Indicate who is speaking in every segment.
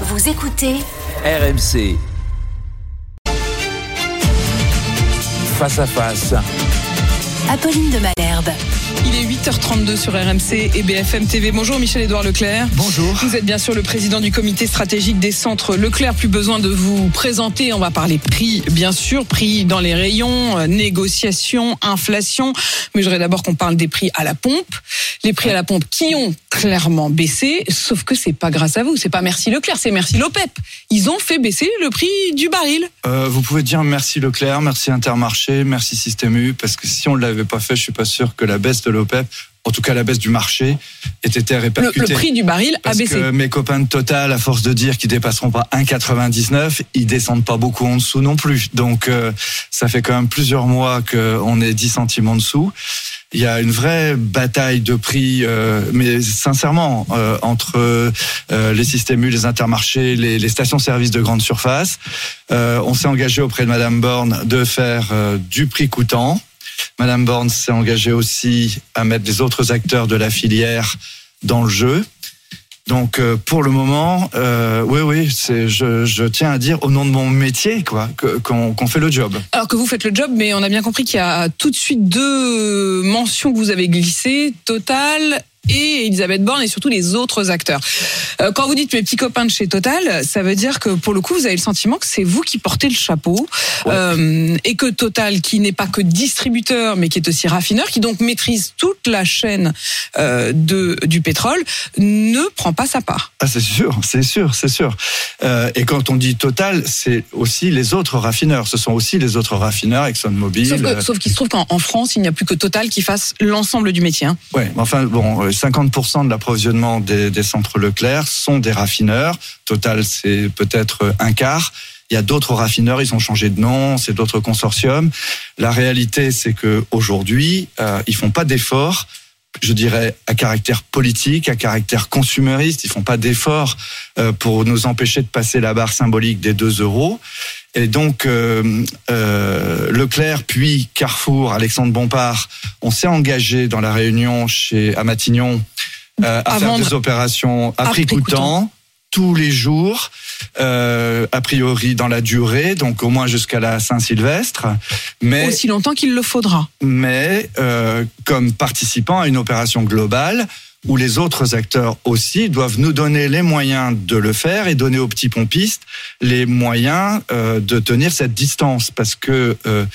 Speaker 1: Vous écoutez
Speaker 2: RMC. Face à face.
Speaker 1: Apolline de Malherbe.
Speaker 3: Il est 8h32 sur RMC et BFM TV. Bonjour Michel-Édouard Leclerc.
Speaker 4: Bonjour.
Speaker 3: Vous êtes bien sûr le président du comité stratégique des centres Leclerc. Plus besoin de vous présenter. On va parler prix, bien sûr, prix dans les rayons, euh, négociations, inflation. Mais je voudrais d'abord qu'on parle des prix à la pompe. Les prix à la pompe qui ont clairement baissé, sauf que c'est pas grâce à vous. C'est pas merci Leclerc, c'est merci l'OPEP. Ils ont fait baisser le prix du baril.
Speaker 4: Euh, vous pouvez dire merci Leclerc, merci Intermarché, merci Système U, parce que si on ne l'avait pas fait, je suis pas sûr que la baisse de l'OPEP, en tout cas la baisse du marché, ait été
Speaker 3: Le,
Speaker 4: répercutée.
Speaker 3: le prix du baril a
Speaker 4: Parce
Speaker 3: baissé.
Speaker 4: que mes copains de Total, à force de dire qu'ils dépasseront pas 1,99, ils descendent pas beaucoup en dessous non plus. Donc euh, ça fait quand même plusieurs mois qu'on est 10 centimes en dessous. Il y a une vraie bataille de prix, euh, mais sincèrement, euh, entre les systèmes U, les intermarchés, les, les stations-service de grande surface. On s'est engagé auprès de Madame Borne de faire du prix coûtant. Madame Borne s'est engagée aussi à mettre les autres acteurs de la filière dans le jeu. Donc euh, pour le moment, euh, oui, oui, c'est, je, je tiens à dire au nom de mon métier, quoi, qu'on, qu'on fait le job.
Speaker 3: Alors que vous faites le job, mais on a bien compris qu'il y a tout de suite deux mentions que vous avez glissées, Total et Elisabeth Borne et surtout les autres acteurs. Euh, quand vous dites mes petits copains de chez Total, ça veut dire que pour le coup, vous avez le sentiment que c'est vous qui portez le chapeau euh, et que Total, qui n'est pas que distributeur, mais qui est aussi raffineur, qui donc maîtrise toute la chaîne euh, de, du pétrole, ne prend pas sa part.
Speaker 4: Ah, c'est sûr, c'est sûr, c'est sûr. Et quand on dit Total, c'est aussi les autres raffineurs. Ce sont aussi les autres raffineurs, ExxonMobil.
Speaker 3: Sauf, qu'il se trouve qu'en en France, il n'y a plus que Total qui fasse l'ensemble du métier. hein.
Speaker 4: Mais enfin bon, 50% de l'approvisionnement des, centres Leclerc sont des raffineurs. Total, c'est peut-être un quart. Il y a d'autres raffineurs, ils ont changé de nom, c'est d'autres consortiums. La réalité, c'est que aujourd'hui, euh, ils font pas d'efforts. Je dirais à caractère politique, à caractère consumériste, ils font pas d'efforts euh, pour nous empêcher de passer la barre symbolique des 2 euros. Et donc, euh, euh, Leclerc, puis Carrefour, Alexandre Bompard, on s'est engagé dans la réunion chez à Matignon euh, à,
Speaker 3: À
Speaker 4: faire
Speaker 3: vendre
Speaker 4: des opérations à
Speaker 3: à
Speaker 4: prix
Speaker 3: prix coûtant.
Speaker 4: coûtant tous les jours, euh, a priori dans la durée, donc au moins jusqu'à la Saint-Sylvestre, mais
Speaker 3: Aussi longtemps qu'il le faudra.
Speaker 4: mais euh, comme participant à une opération globale où les autres acteurs aussi doivent nous donner les moyens de le faire et donner aux petits pompistes les moyens euh, de tenir cette distance parce que euh,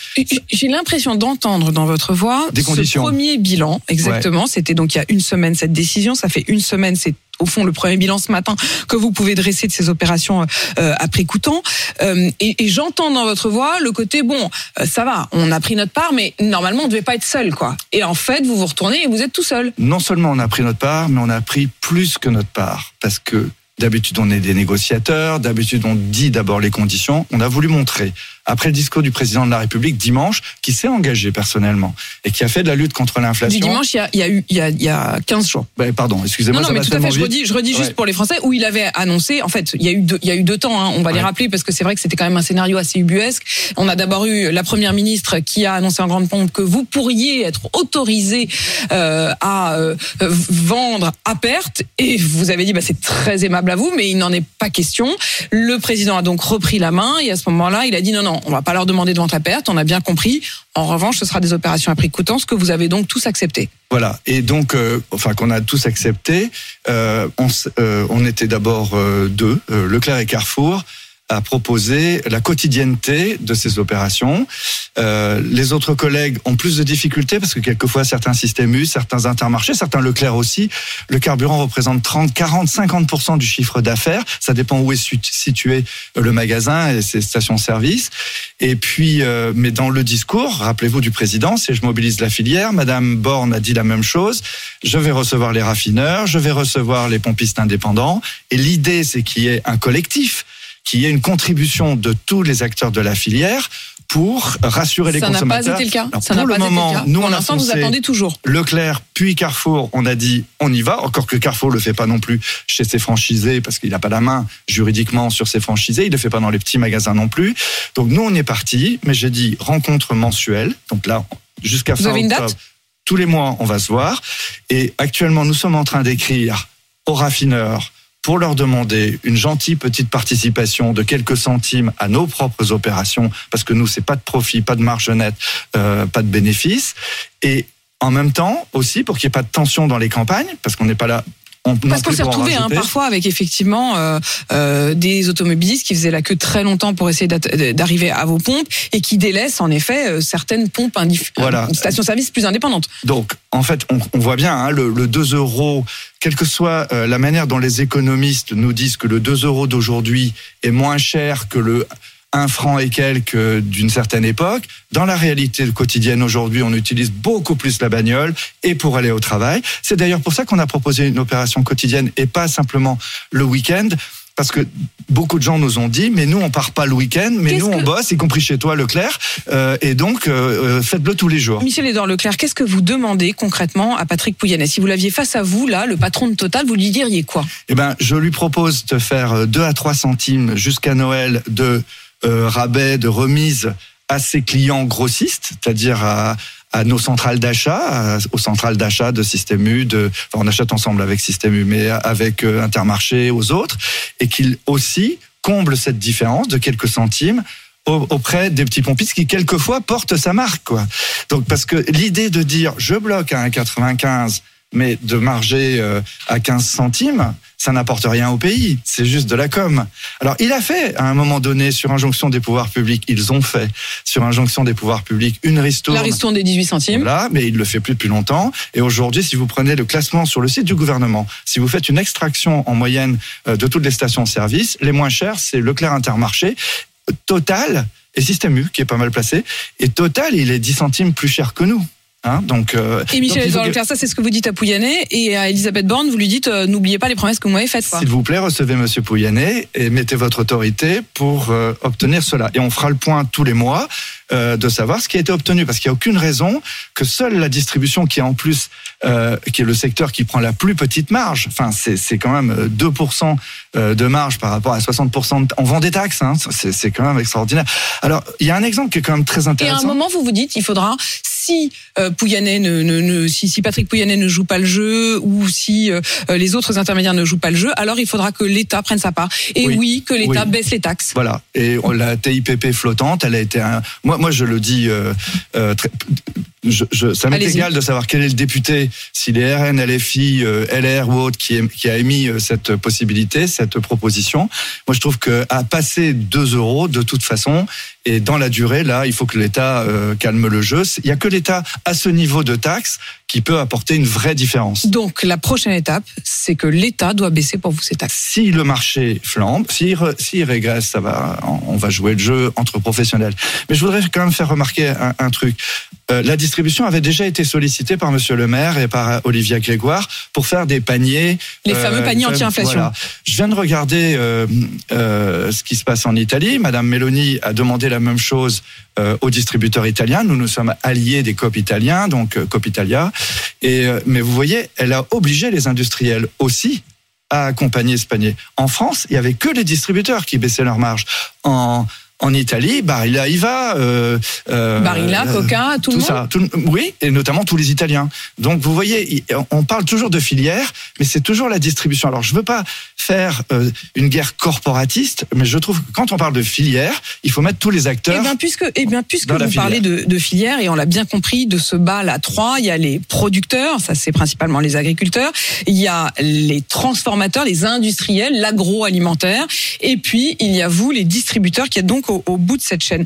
Speaker 3: J'ai l'impression d'entendre dans votre voix
Speaker 4: Des
Speaker 3: ce
Speaker 4: conditions.
Speaker 3: premier bilan. Exactement. C'était donc il y a une semaine cette décision. Ça fait une semaine. C'est au fond le premier bilan ce matin que vous pouvez dresser de ces opérations euh, à prix coûtant. Euh, et j'entends dans votre voix le côté bon, euh, ça va, on a pris notre part, mais normalement on devait pas être seul, quoi. Et en fait, vous vous retournez et vous êtes tout seul.
Speaker 4: non seulement on a pris notre part, mais on a pris plus que notre part parce que D'habitude, on est des négociateurs. D'habitude, on dit d'abord les conditions. On a voulu montrer, après le discours du président de la République dimanche, qui s'est engagé personnellement et qui a fait de la lutte contre l'inflation.
Speaker 3: Dimanche, il y a, il y a eu, il y a, il y a 15 jours.
Speaker 4: Ben, pardon, excusez-moi.
Speaker 3: Non, non, mais tout à fait. Je redis, je redis juste pour les Français où il avait annoncé. En fait, il y a eu deux, il y a eu deux temps. hein, on va les rappeler parce que c'est vrai que c'était quand même un scénario assez ubuesque. On a d'abord eu la première ministre qui a annoncé en grande pompe que vous pourriez être autorisé euh, à euh, vendre à perte, et vous avez dit bah c'est très aimable à vous, mais il n'en est pas question. Le président a donc repris la main et à ce moment-là, il a dit non non, on va pas leur demander de vente à perte. On a bien compris. En revanche, ce sera des opérations à prix coûtant, ce que vous avez donc tous accepté.
Speaker 4: Voilà. Et donc, euh, enfin, qu'on a tous accepté. Euh, euh, on était d'abord deux, Leclerc et Carrefour, à proposer la quotidienneté de ces opérations. Euh, les autres collègues ont plus de difficultés parce que quelquefois certains systèmes U, certains intermarchés, certains Leclerc aussi, le carburant représente 30, 40, 50% du chiffre d'affaires. Ça dépend où est situé euh, le magasin et ses stations-service. Et puis, euh, mais dans le discours, rappelez-vous du président, c'est je mobilise la filière. Madame Borne a dit la même chose. Je vais recevoir les raffineurs, je vais recevoir les pompistes indépendants. Et l'idée, c'est qu'il y ait un collectif, qu'il y ait une contribution de tous les acteurs de la filière pour rassurer les
Speaker 3: Ça n'a pas
Speaker 4: consommateurs.
Speaker 3: été le cas.
Speaker 4: Alors,
Speaker 3: Ça
Speaker 4: pour
Speaker 3: pas
Speaker 4: le
Speaker 3: été
Speaker 4: moment,
Speaker 3: le cas.
Speaker 4: nous
Speaker 3: Pour
Speaker 4: on a
Speaker 3: vous attendez toujours.
Speaker 4: Leclerc puis Carrefour, on a dit on y va. Encore que Carrefour le fait pas non plus chez ses franchisés parce qu'il n'a pas la main juridiquement sur ses franchisés. Il le fait pas dans les petits magasins non plus. Donc nous on est parti, mais j'ai dit rencontre mensuelle. Donc là jusqu'à fin
Speaker 3: avez une date?
Speaker 4: octobre, tous les mois on va se voir. Et actuellement nous sommes en train d'écrire aux raffineurs pour leur demander une gentille petite participation de quelques centimes à nos propres opérations, parce que nous, c'est pas de profit, pas de marge nette, euh, pas de bénéfice, et en même temps aussi pour qu'il n'y ait pas de tension dans les campagnes, parce qu'on n'est pas là on-
Speaker 3: Parce qu'on s'est retrouvé hein, parfois avec effectivement euh, euh, des automobilistes qui faisaient la queue très longtemps pour essayer d'att- d'arriver à vos pompes et qui délaissent en effet euh, certaines pompes
Speaker 4: Voilà.
Speaker 3: euh, stations-service plus indépendantes.
Speaker 4: Donc, en fait, on, on voit bien hein, le, le 2 euros, quelle que soit euh, la manière dont les économistes nous disent que le 2 euros d'aujourd'hui est moins cher que le 1 franc et quelques d'une certaine époque. Dans la réalité quotidienne aujourd'hui, on utilise beaucoup plus la bagnole et pour aller au travail. C'est d'ailleurs pour ça qu'on a proposé une opération quotidienne et pas simplement le week-end. Parce que beaucoup de gens nous ont dit, mais nous on part pas le week-end, mais nous on bosse, y compris chez toi Leclerc, euh, et donc euh, euh, faites-le tous les jours.
Speaker 3: Michel Edouard Leclerc, qu'est-ce que vous demandez concrètement à Patrick Pouyanné? Si vous l'aviez face à vous, là, le patron de Total, vous lui diriez quoi?
Speaker 4: Eh ben, je lui propose de faire euh, 2 à 3 centimes jusqu'à Noël de euh, rabais, de remise à ses clients grossistes, c'est-à-dire à, à nos centrales d'achat, aux centrales d'achat de Système U, de, enfin, on achète ensemble avec Système U, mais avec euh, Intermarché, aux autres, et qu'il aussi comble cette différence de quelques centimes au- auprès des petits pompistes qui quelquefois portent sa marque quoi. Donc parce que l'idée de dire je bloque à 1,95 mais de marger euh, à 15 centimes, ça n'apporte rien au pays. C'est juste de la com. Alors, il a fait, à un moment donné, sur injonction des pouvoirs publics, ils ont fait, sur injonction des pouvoirs publics, une ristourne.
Speaker 3: La ristourne des 18 centimes.
Speaker 4: Voilà, mais il le fait plus depuis longtemps. Et aujourd'hui, si vous prenez le classement sur le site du gouvernement, si vous faites une extraction en moyenne euh, de toutes les stations-service, les moins chères, c'est Leclerc Intermarché, Total et Système U, qui est pas mal placé. Et Total, il est 10 centimes plus cher que nous. Hein, donc, euh,
Speaker 3: Et Michel Leclerc, ça c'est ce que vous dites à Pouyanné. Et à Elisabeth Borne, vous lui dites euh, n'oubliez pas les promesses que vous m'avez faites.
Speaker 4: S'il vous plaît, recevez Monsieur Pouyanné et mettez votre autorité pour euh, obtenir cela. Et on fera le point tous les mois euh, de savoir ce qui a été obtenu, parce qu'il n'y a aucune raison que seule la distribution, qui est en plus, euh, qui est le secteur qui prend la plus petite marge, enfin c'est quand même euh, 2% euh, de marge par rapport à 60%. De, on vend des taxes, hein, c'est quand même extraordinaire. Alors il y a un exemple qui est quand même très
Speaker 3: Et à
Speaker 4: intéressant.
Speaker 3: un moment, vous vous dites, il faudra, si euh, Pouyanné ne, ne, ne- si, si Patrick Pouyanné ne joue pas le jeu, ou si euh, les autres intermédiaires ne jouent pas le jeu, alors il faudra que l'État prenne sa part. Et oui,
Speaker 4: Oui.
Speaker 3: que l'État
Speaker 4: Oui.
Speaker 3: baisse les taxes.
Speaker 4: Voilà. Et la TIPP flottante, elle a été un. Moi, moi, je le dis. euh, euh, très- je, je- ça m'est égal de savoir quel est le député, s'il est RN, LFI, euh, LR ou autre, qui, est- qui a émis euh, cette possibilité, cette proposition. Moi, je trouve que à passer 2 euros, de toute façon, et dans la durée, là, il faut que l'État euh, calme le jeu. Il y a que l'État à ce niveau de taxe qui peut apporter une vraie différence.
Speaker 3: Donc la prochaine étape, c'est que l'État doit baisser pour vous ses taxes.
Speaker 4: si le marché flambe, s'il s'il régresse, ça va, on va jouer le jeu entre professionnels. Mais je voudrais quand même faire remarquer un, un truc. Euh, la distribution avait déjà été sollicitée par Monsieur le Maire et par euh, Olivia Grégoire pour faire des paniers.
Speaker 3: Les fameux paniers
Speaker 4: fam-
Speaker 3: anti-inflation.
Speaker 4: voilà. Je viens de regarder euh, euh, ce qui se passe en Italie. Madame Meloni a demandé la même chose euh, aux distributeurs italiens. Nous nous sommes alliés des COP italiens, donc euh, COP Italia. Et euh, mais vous voyez, elle a obligé les industriels aussi à accompagner ce panier. En France, il y avait que les distributeurs qui baissaient leur marge. En en Italie, Barilla y va. Euh, euh,
Speaker 3: Barilla,
Speaker 4: euh,
Speaker 3: Coca, tout, le monde.
Speaker 4: ça, tout oui, et notamment tous les Italiens. Donc vous voyez, on parle toujours de filière, mais c'est toujours la distribution. Alors je veux pas faire euh, une guerre corporatiste, mais je trouve que quand on parle de filière, il faut mettre tous les
Speaker 3: Eh
Speaker 4: acteurs.
Speaker 3: bien, puisque, eh bien, puisque vous parlez de, de filière, et on l'a bien compris, de ce bal à trois, il y a les producteurs, ça c'est principalement les agriculteurs, il y a les transformateurs, les industriels, l'agroalimentaire, et puis il y a vous, les distributeurs, qui êtes donc au, au bout de cette chaîne.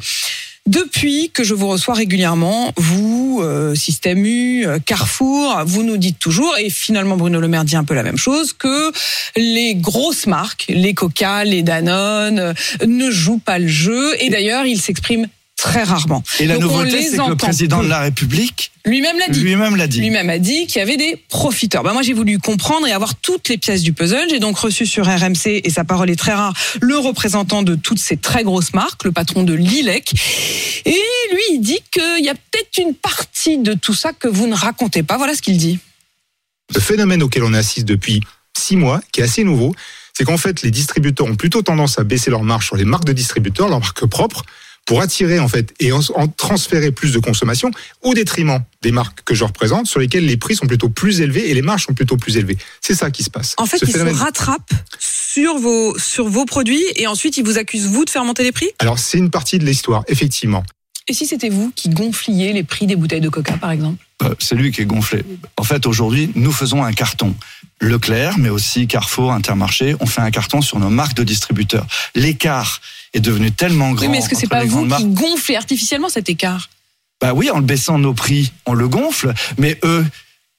Speaker 3: Depuis que je vous reçois régulièrement, vous, euh, Système U, euh, Carrefour, vous nous dites toujours, et finalement Bruno Le Maire dit un peu la même chose, que les grosses marques, les Coca, les Danone, euh, ne jouent pas le jeu, et d'ailleurs ils s'expriment très rarement.
Speaker 4: et la
Speaker 3: Donc,
Speaker 4: nouveauté, c'est que le président
Speaker 3: peu.
Speaker 4: de la République
Speaker 3: Lui-même l'a dit.
Speaker 4: lui-même l'a dit.
Speaker 3: Lui-même a dit qu'il y avait des profiteurs. Ben moi, j'ai voulu comprendre et avoir toutes les pièces du puzzle. J'ai donc reçu sur RMC, et sa parole est très rare, le représentant de toutes ces très grosses marques, le patron de Lilec. Et lui, il dit qu'il y a peut-être une partie de tout ça que vous ne racontez pas. Voilà ce qu'il dit.
Speaker 5: Le phénomène auquel on assiste depuis six mois, qui est assez nouveau, c'est qu'en fait, les distributeurs ont plutôt tendance à baisser leurs marges sur les marques de distributeurs, leurs marques propres, pour attirer en fait et en, en transférer plus de consommation au détriment des marques que je représente, sur lesquelles les prix sont plutôt plus élevés et les marges sont plutôt plus élevées. C'est ça qui se passe.
Speaker 3: En fait,
Speaker 5: Ce
Speaker 3: ils
Speaker 5: phénomène-
Speaker 3: se rattrapent sur vos, sur vos produits et ensuite ils vous accusent, vous, de faire monter les prix?
Speaker 5: Alors c'est une partie de l'histoire, effectivement.
Speaker 3: Et si c'était vous qui gonfliez les prix des bouteilles de coca, par exemple?
Speaker 4: Euh, c'est lui qui est gonflé. En fait, aujourd'hui, nous faisons un carton. Leclerc, mais aussi Carrefour, Intermarché, on fait un carton sur nos marques de distributeurs. L'écart est devenu tellement grand.
Speaker 3: Oui, mais est-ce que c'est pas vous qui gonflez artificiellement cet écart?
Speaker 4: Bah oui, en le baissant nos prix, on le gonfle. Mais eux,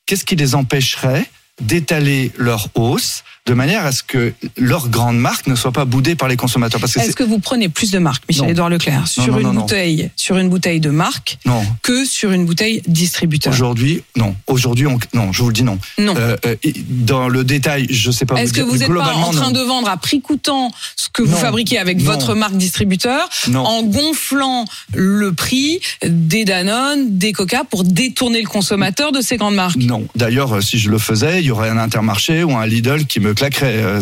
Speaker 4: qu'est-ce qui les empêcherait d'étaler leur hausse? De manière à ce que leur grande marque ne soit pas boudée par les consommateurs Parce que
Speaker 3: Est-ce que vous prenez plus de marques,
Speaker 4: Non.
Speaker 3: Michel-Édouard Leclerc, sur
Speaker 4: non,
Speaker 3: une
Speaker 4: non,
Speaker 3: bouteille, sur une bouteille de marque que sur une bouteille distributeur?
Speaker 4: Aujourd'hui, non. Aujourd'hui, on... non. Je vous le dis non.
Speaker 3: Non.
Speaker 4: Euh, euh, dans le détail, je sais pas.
Speaker 3: Est-ce que vous n'êtes pas en train de vendre à prix coûtant ce que vous fabriquez avec votre marque distributeur en gonflant le prix des Danone, des Coca pour détourner le consommateur de ces grandes marques?
Speaker 4: Non. D'ailleurs, euh, si je le faisais, il y aurait un Intermarché ou un Lidl qui me claquerait. Euh,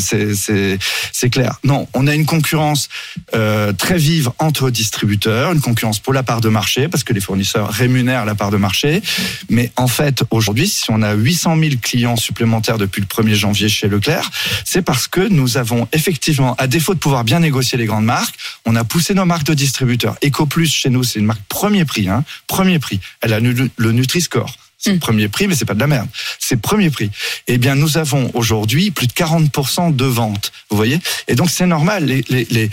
Speaker 4: C'est clair. Non, on a une concurrence euh, très vive entre distributeurs, une concurrence pour la part de marché parce que les fournisseurs rémunèrent la part de marché. Mais en fait, aujourd'hui, si on a 800 000 clients supplémentaires depuis le 1er janvier chez Leclerc, c'est parce que nous avons effectivement, à défaut de pouvoir bien négocier les grandes marques, on a poussé nos marques de distributeurs. EcoPlus chez nous, c'est une marque premier prix, hein, premier prix. Elle a le Nutri-Score. C'est le premier prix, mais c'est pas de la merde. C'est premier prix. Eh bien, nous avons aujourd'hui plus de 40% de ventes. Vous voyez Et donc, c'est normal. Les, les, les...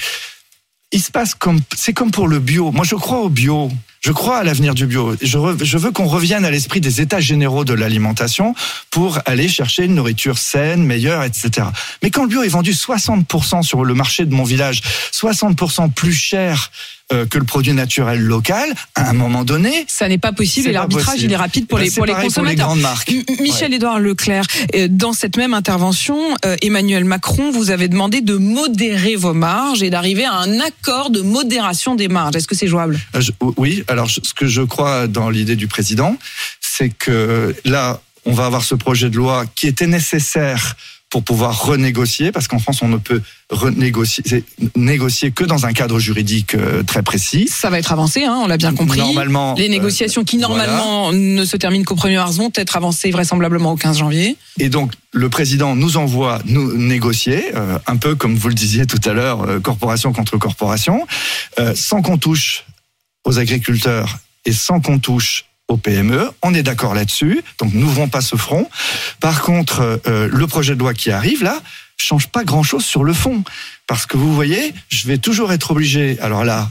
Speaker 4: Il se passe comme, c'est comme pour le bio. Moi, je crois au bio. Je crois à l'avenir du bio. Je, re- je veux qu'on revienne à l'esprit des états généraux de l'alimentation pour aller chercher une nourriture saine, meilleure, etc. Mais quand le bio est vendu 60% sur le marché de mon village, 60% plus cher euh, que le produit naturel local, à un moment donné,
Speaker 3: Ça n'est pas possible et l'arbitrage il est rapide pour
Speaker 4: ben,
Speaker 3: les pour les consommateurs.
Speaker 4: grandes marques.
Speaker 3: M- Michel Édouard Leclerc, euh, dans cette même intervention, euh, Emmanuel Macron vous avez demandé de modérer vos marges et d'arriver à un accord de modération des marges. Est-ce que c'est jouable?
Speaker 4: Euh, je- oui, alors ce que je crois dans l'idée du président, c'est que là, on va avoir ce projet de loi qui était nécessaire pour pouvoir renégocier, parce qu'en France, on ne peut renégocier négocier que dans un cadre juridique euh, très précis.
Speaker 3: Ça va être avancé, hein, on l'a bien compris.
Speaker 4: Normalement,
Speaker 3: les
Speaker 4: euh,
Speaker 3: négociations qui
Speaker 4: voilà.
Speaker 3: normalement ne se terminent qu'au 1er mars vont être avancées vraisemblablement au 15 janvier.
Speaker 4: Et donc, le président nous envoie nous négocier, euh, un peu comme vous le disiez tout à l'heure, euh, corporation contre corporation, sans qu'on touche aux agriculteurs et sans qu'on touche aux PME. On est d'accord là-dessus, donc n'ouvrons pas ce front. Par contre, euh, le projet de loi qui arrive là change pas grand-chose sur le fond, parce que vous voyez, je vais toujours être obligé. Alors là.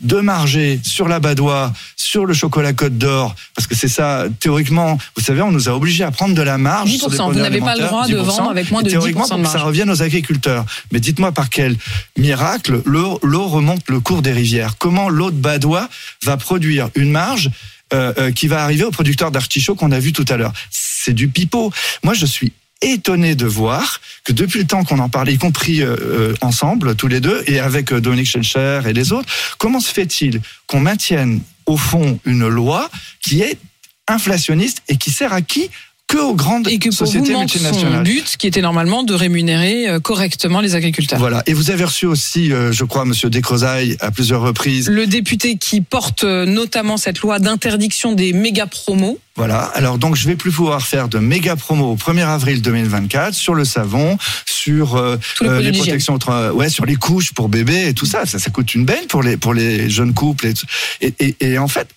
Speaker 4: De marger sur la badoie, sur le chocolat Côte d'Or, parce que c'est ça, théoriquement, vous savez, on nous a obligés à prendre de la marge. sur
Speaker 3: 10%,
Speaker 4: des
Speaker 3: vous n'avez pas le droit de
Speaker 4: 10%,
Speaker 3: vendre avec moins de
Speaker 4: et théoriquement,
Speaker 3: 10% de
Speaker 4: pour que ça revienne aux agriculteurs. Mais dites-moi par quel miracle l'eau remonte le cours des rivières. Comment l'eau de Badois va produire une marge euh, euh, qui va arriver aux producteurs d'artichauts qu'on a vu tout à l'heure C'est du pipeau. Moi, je suis étonné de voir que depuis le temps qu'on en parle, y compris euh, euh, ensemble, tous les deux, et avec euh, Dominique Schelcher et les autres, comment se fait-il qu'on maintienne au fond une loi qui est inflationniste et qui sert à qui? Que aux grandes
Speaker 3: Et que pour vous
Speaker 4: sociétés
Speaker 3: manque son
Speaker 4: multinationales
Speaker 3: but, qui était normalement de rémunérer euh, correctement les agriculteurs.
Speaker 4: Voilà. Et vous avez reçu aussi, euh, je crois, Monsieur Descrozailles à plusieurs reprises.
Speaker 3: Le député qui porte euh, notamment cette loi d'interdiction des méga promos.
Speaker 4: Voilà. Alors donc, je vais plus pouvoir faire de méga promo au 1er avril 2024 sur le savon, sur euh,
Speaker 3: les
Speaker 4: les protections, ouais, sur les couches pour bébés et tout ça. Ça, ça coûte une benne pour les pour les jeunes couples. Et, tout. et, et, et en fait,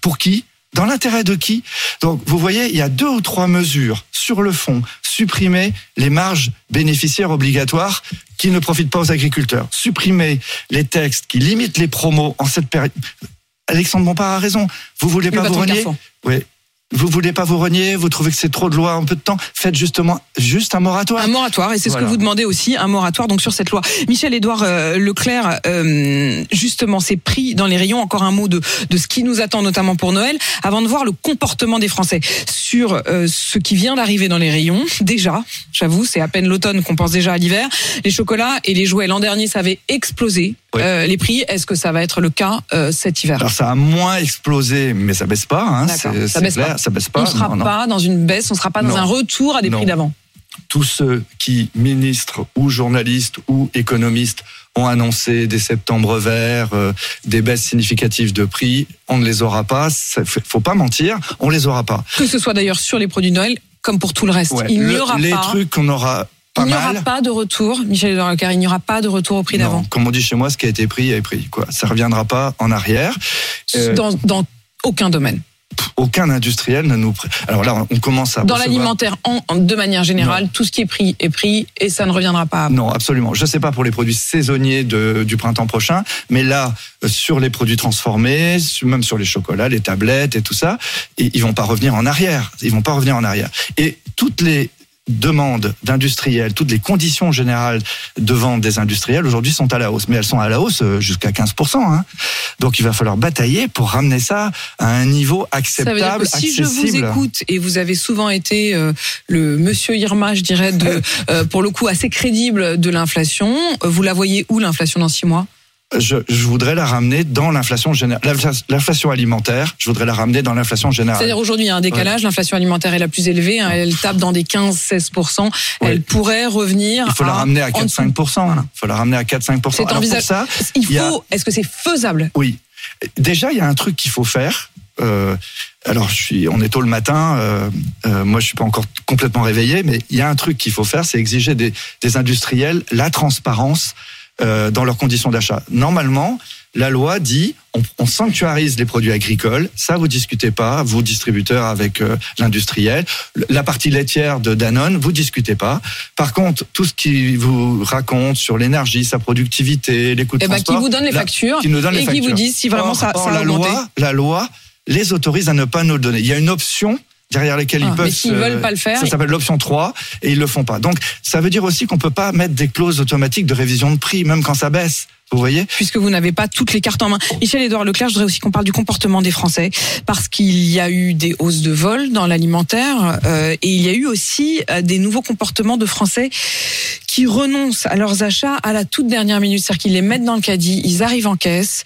Speaker 4: pour qui dans l'intérêt de qui? Donc, vous voyez, il y a deux ou trois mesures sur le fond. Supprimer les marges bénéficiaires obligatoires qui ne profitent pas aux agriculteurs. Supprimer les textes qui limitent les promos en cette période. Alexandre Bompard a raison. Vous voulez
Speaker 3: Le
Speaker 4: pas vous renier? Oui. Vous voulez pas vous renier Vous trouvez que c'est trop de lois en peu de temps Faites justement juste un moratoire.
Speaker 3: Un moratoire, et c'est ce que vous demandez aussi, un moratoire donc sur cette loi. Michel-Édouard euh, Leclerc, euh, justement, c'est pris dans les rayons. Encore un mot de, de ce qui nous attend, notamment pour Noël, avant de voir le comportement des Français sur euh, ce qui vient d'arriver dans les rayons. Déjà, j'avoue, c'est à peine l'automne qu'on pense déjà à l'hiver. Les chocolats et les jouets, l'an dernier, ça avait explosé Euh, les prix. Est-ce que ça va être le cas euh, cet hiver?
Speaker 4: Alors ça a moins explosé, mais ça baisse pas. Hein, c'est-
Speaker 3: Ça baisse
Speaker 4: clair,
Speaker 3: pas.
Speaker 4: Ça baisse pas.
Speaker 3: On ne sera
Speaker 4: non, non.
Speaker 3: pas dans une baisse, on ne sera pas dans
Speaker 4: Non.
Speaker 3: un retour à des prix d'avant.
Speaker 4: tous ceux qui, ministres ou journalistes ou économistes, ont annoncé des septembre verts, euh, des baisses significatives de prix, on ne les aura pas. Faut pas mentir, on les aura pas.
Speaker 3: Que ce soit d'ailleurs sur les produits de Noël, comme pour tout le reste.
Speaker 4: Ouais.
Speaker 3: Il n'y
Speaker 4: Le-
Speaker 3: aura
Speaker 4: les
Speaker 3: pas.
Speaker 4: trucs qu'on aura pas
Speaker 3: il n'y aura
Speaker 4: mal.
Speaker 3: pas de retour, Michel Edouard Leclerc, il n'y aura pas de retour au prix d'avant.
Speaker 4: comme on dit chez moi, ce qui a été pris est pris. Quoi. Ça reviendra pas en arrière. Euh,
Speaker 3: Dans, dans aucun domaine.
Speaker 4: Aucun industriel ne nous. Alors là, on commence à.
Speaker 3: Dans l'alimentaire, en, en- de manière générale, tout ce qui est pris est pris et ça ne reviendra pas.
Speaker 4: Non, absolument. Je ne sais pas pour les produits saisonniers de- du printemps prochain, mais là, euh, sur les produits transformés, même sur les chocolats, les tablettes et tout ça, et ils vont pas revenir en arrière. Ils vont pas revenir en arrière. Et toutes les demandes d'industriels, toutes les conditions générales de vente des industriels aujourd'hui sont à la hausse, mais elles sont à la hausse euh, jusqu'à 15%. Hein. Donc il va falloir batailler pour ramener ça à un niveau
Speaker 3: Ça veut dire
Speaker 4: acceptable,
Speaker 3: que si je vous
Speaker 4: accessible.
Speaker 3: écoute et vous avez souvent été euh, le monsieur Irma, je dirais, de, euh, pour le coup assez crédible de l'inflation, vous la voyez où l'inflation dans six mois?
Speaker 4: Je, je voudrais la ramener dans l'inflation générale. L'infla- L'inflation alimentaire, je voudrais la ramener dans l'inflation générale.
Speaker 3: C'est-à-dire aujourd'hui il y a un décalage, l'inflation alimentaire est la plus élevée, hein, elle tape dans des 15-16%, elle pourrait revenir
Speaker 4: Il faut la ramener à
Speaker 3: en dessous.
Speaker 4: 4-5%. Il faut la ramener à 4-5%.
Speaker 3: C'est
Speaker 4: Alors pour
Speaker 3: envisage-
Speaker 4: ça,
Speaker 3: Il
Speaker 4: a-
Speaker 3: faut, est-ce que c'est faisable?
Speaker 4: Oui. Déjà, il y a un truc qu'il faut faire. Euh, alors, je suis, on est tôt le matin. Euh, euh, moi, je suis pas encore complètement réveillé, mais il y a un truc qu'il faut faire, c'est exiger des, des industriels la transparence euh, dans leurs conditions d'achat. Normalement, la loi dit on, on sanctuarise les produits agricoles. Ça, vous discutez pas, vous distributeurs avec euh, l'industriel. La partie laitière de Danone, vous discutez pas. Par contre, tout ce qui vous raconte sur l'énergie, sa productivité, les coûts de
Speaker 3: Eh ben, qui
Speaker 4: transport,
Speaker 3: vous donne les factures
Speaker 4: qui nous donne les
Speaker 3: et qui vous
Speaker 4: factures.
Speaker 3: disent si vraiment
Speaker 4: Or-
Speaker 3: ça,
Speaker 4: or,
Speaker 3: ça a
Speaker 4: la
Speaker 3: augmenté.
Speaker 4: loi, la loi les autorise à ne pas nous le donner. Il y a une option derrière
Speaker 3: Ah,
Speaker 4: ils peuvent.
Speaker 3: mais s'ils veulent pas le faire,
Speaker 4: ça s'appelle l'option 3 et ils le font pas. Donc ça veut dire aussi qu'on peut pas mettre des clauses automatiques de révision de prix, même quand ça baisse. Vous voyez?
Speaker 3: Puisque vous n'avez pas toutes les cartes en main. Michel-Édouard Leclerc, je voudrais aussi qu'on parle du comportement des Français, parce qu'il y a eu des hausses de vol dans l'alimentaire, euh, et il y a eu aussi euh, des nouveaux comportements de Français qui renoncent à leurs achats à la toute dernière minute, c'est-à-dire qu'ils les mettent dans le caddie, ils arrivent en caisse,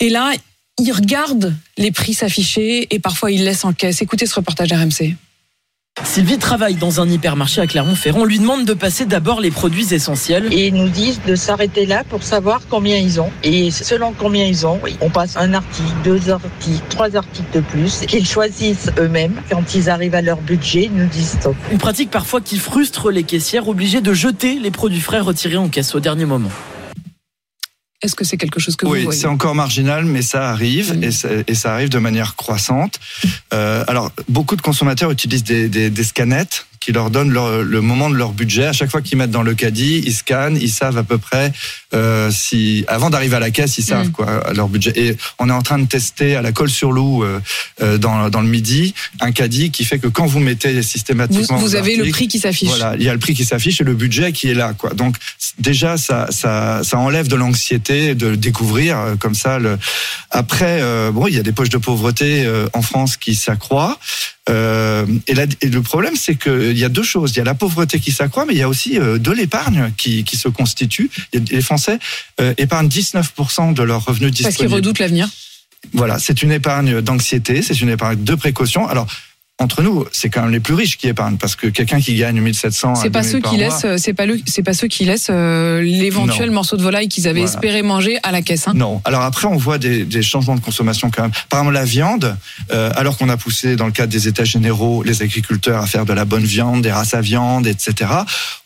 Speaker 3: et là, ils regardent les prix s'afficher, et parfois ils laissent en caisse. Écoutez ce reportage RMC.
Speaker 6: Sylvie travaille dans un hypermarché à Clermont-Ferrand. On lui demande de passer d'abord les produits essentiels.
Speaker 7: Et ils nous disent de s'arrêter là pour savoir combien ils ont. Et selon combien ils ont, on passe un article, deux articles, trois articles de plus qu'ils choisissent eux-mêmes. Quand ils arrivent à leur budget, ils nous disent stop.
Speaker 6: Une pratique parfois qui frustre les caissières obligées de jeter les produits frais retirés en caisse au dernier moment.
Speaker 3: Est-ce que c'est quelque chose que
Speaker 4: Oui,
Speaker 3: vous voyez
Speaker 4: c'est encore marginal, mais ça arrive
Speaker 3: Mm.
Speaker 4: et, ça, et ça arrive de manière croissante. Euh, alors, beaucoup de consommateurs utilisent des, des, des scanettes qui leur donnent leur- le moment de leur budget. À chaque fois qu'ils mettent dans le caddie, ils scannent, ils savent à peu près euh, si, avant d'arriver à la caisse, ils savent
Speaker 3: Mm.
Speaker 4: quoi leur budget. Et on est en train de tester à la colle sur loup euh, euh, dans, dans le midi un caddie qui fait que quand vous mettez
Speaker 3: Vous,
Speaker 4: systématiquement
Speaker 3: vous
Speaker 4: vos
Speaker 3: avez le prix qui s'affiche.
Speaker 4: voilà, il y a le prix qui s'affiche et le budget qui est là, quoi. Donc déjà, ça, ça, ça enlève de l'anxiété de découvrir euh, comme ça. Le... Après, euh, bon, il y a des poches de pauvreté euh, en France qui s'accroît. Euh, et, la- et le problème, c'est qu'il y a deux choses. Il y a la pauvreté qui s'accroît, mais il y a aussi euh, de l'épargne qui, qui se constitue. Les Français euh, épargnent 19% de leurs revenus
Speaker 3: Parce qu'ils
Speaker 4: disponibles.
Speaker 3: redoutent l'avenir.
Speaker 4: Voilà, c'est une épargne d'anxiété, c'est une épargne de précaution. Alors, entre nous, c'est quand même les plus riches qui épargnent, parce que quelqu'un qui gagne 1700 à
Speaker 3: C'est pas
Speaker 4: 2000
Speaker 3: ceux qui laissent, c'est pas le, c'est pas ceux qui laissent l'éventuel morceau de volaille qu'ils avaient
Speaker 4: Voilà.
Speaker 3: espéré manger à la caisse. hein.
Speaker 4: Non. Alors après, on voit des, des changements de consommation quand même. Par exemple, la viande, euh, alors qu'on a poussé dans le cadre des États généraux les agriculteurs à faire de la bonne viande, des races à viande, etc.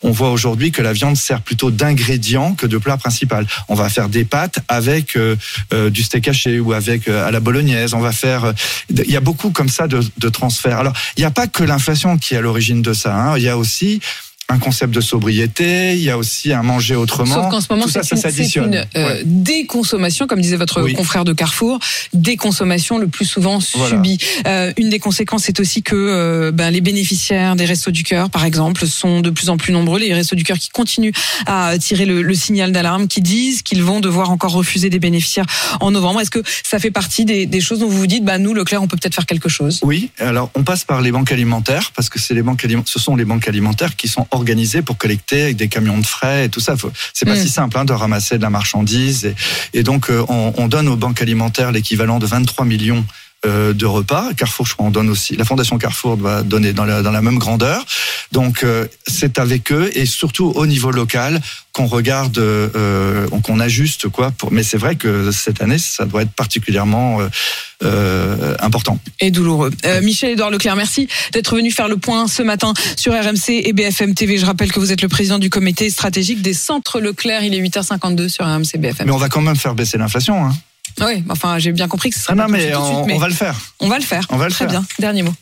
Speaker 4: On voit aujourd'hui que la viande sert plutôt d'ingrédient que de plat principal. On va faire des pâtes avec euh, euh, du steak haché ou avec à la bolognaise. On va faire. il y a beaucoup comme ça de, de transferts. Alors, il n'y a pas que l'inflation qui est à l'origine de ça. hein. Il y a aussi un concept de sobriété, il y a aussi un manger autrement.
Speaker 3: Sauf qu'en ce moment,
Speaker 4: ça,
Speaker 3: c'est
Speaker 4: ça
Speaker 3: une,
Speaker 4: s'additionne.
Speaker 3: une, euh,
Speaker 4: Ouais.
Speaker 3: déconsommation, comme disait votre
Speaker 4: Oui.
Speaker 3: confrère de Carrefour, déconsommation le plus souvent
Speaker 4: Voilà.
Speaker 3: subie. Euh, une des conséquences, c'est aussi que euh, ben, les bénéficiaires des Restos du Cœur, par exemple, sont de plus en plus nombreux. Les Restos du Cœur qui continuent à tirer le, le signal d'alarme, qui disent qu'ils vont devoir encore refuser des bénéficiaires en novembre. Est-ce que ça fait partie des, des choses dont vous vous dites, bah, nous, Leclerc, on peut peut-être faire quelque chose?
Speaker 4: Oui, alors on passe par les banques alimentaires parce que les banques ce sont les banques alimentaires qui sont organisées pour collecter avec des camions de frais et tout ça. C'est pas
Speaker 3: Mm.
Speaker 4: si simple hein, de ramasser de la marchandise et, et donc euh, on, on donne aux banques alimentaires l'équivalent de 23 millions euh, de repas. Carrefour, je crois, en donne aussi. La Fondation Carrefour va donner dans la, dans la même grandeur. Donc, euh, c'est avec eux et surtout au niveau local qu'on regarde, euh, qu'on ajuste quoi. Pour... Mais c'est vrai que cette année, ça doit être particulièrement euh, important.
Speaker 3: Et douloureux. Euh, Michel-Édouard Leclerc, merci d'être venu faire le point ce matin sur RMC et BFM TV. Je rappelle que vous êtes le président du comité stratégique des centres Leclerc. Il est 8h52 sur RMC BFM.
Speaker 4: Mais on va quand même faire baisser l'inflation. Hein.
Speaker 3: Oui, enfin, j'ai bien compris que ce serait
Speaker 4: Ah non, mais on,
Speaker 3: suite, mais
Speaker 4: on va le faire.
Speaker 3: on va le faire.
Speaker 4: on va le
Speaker 3: Très
Speaker 4: faire.
Speaker 3: bien. Dernier mot.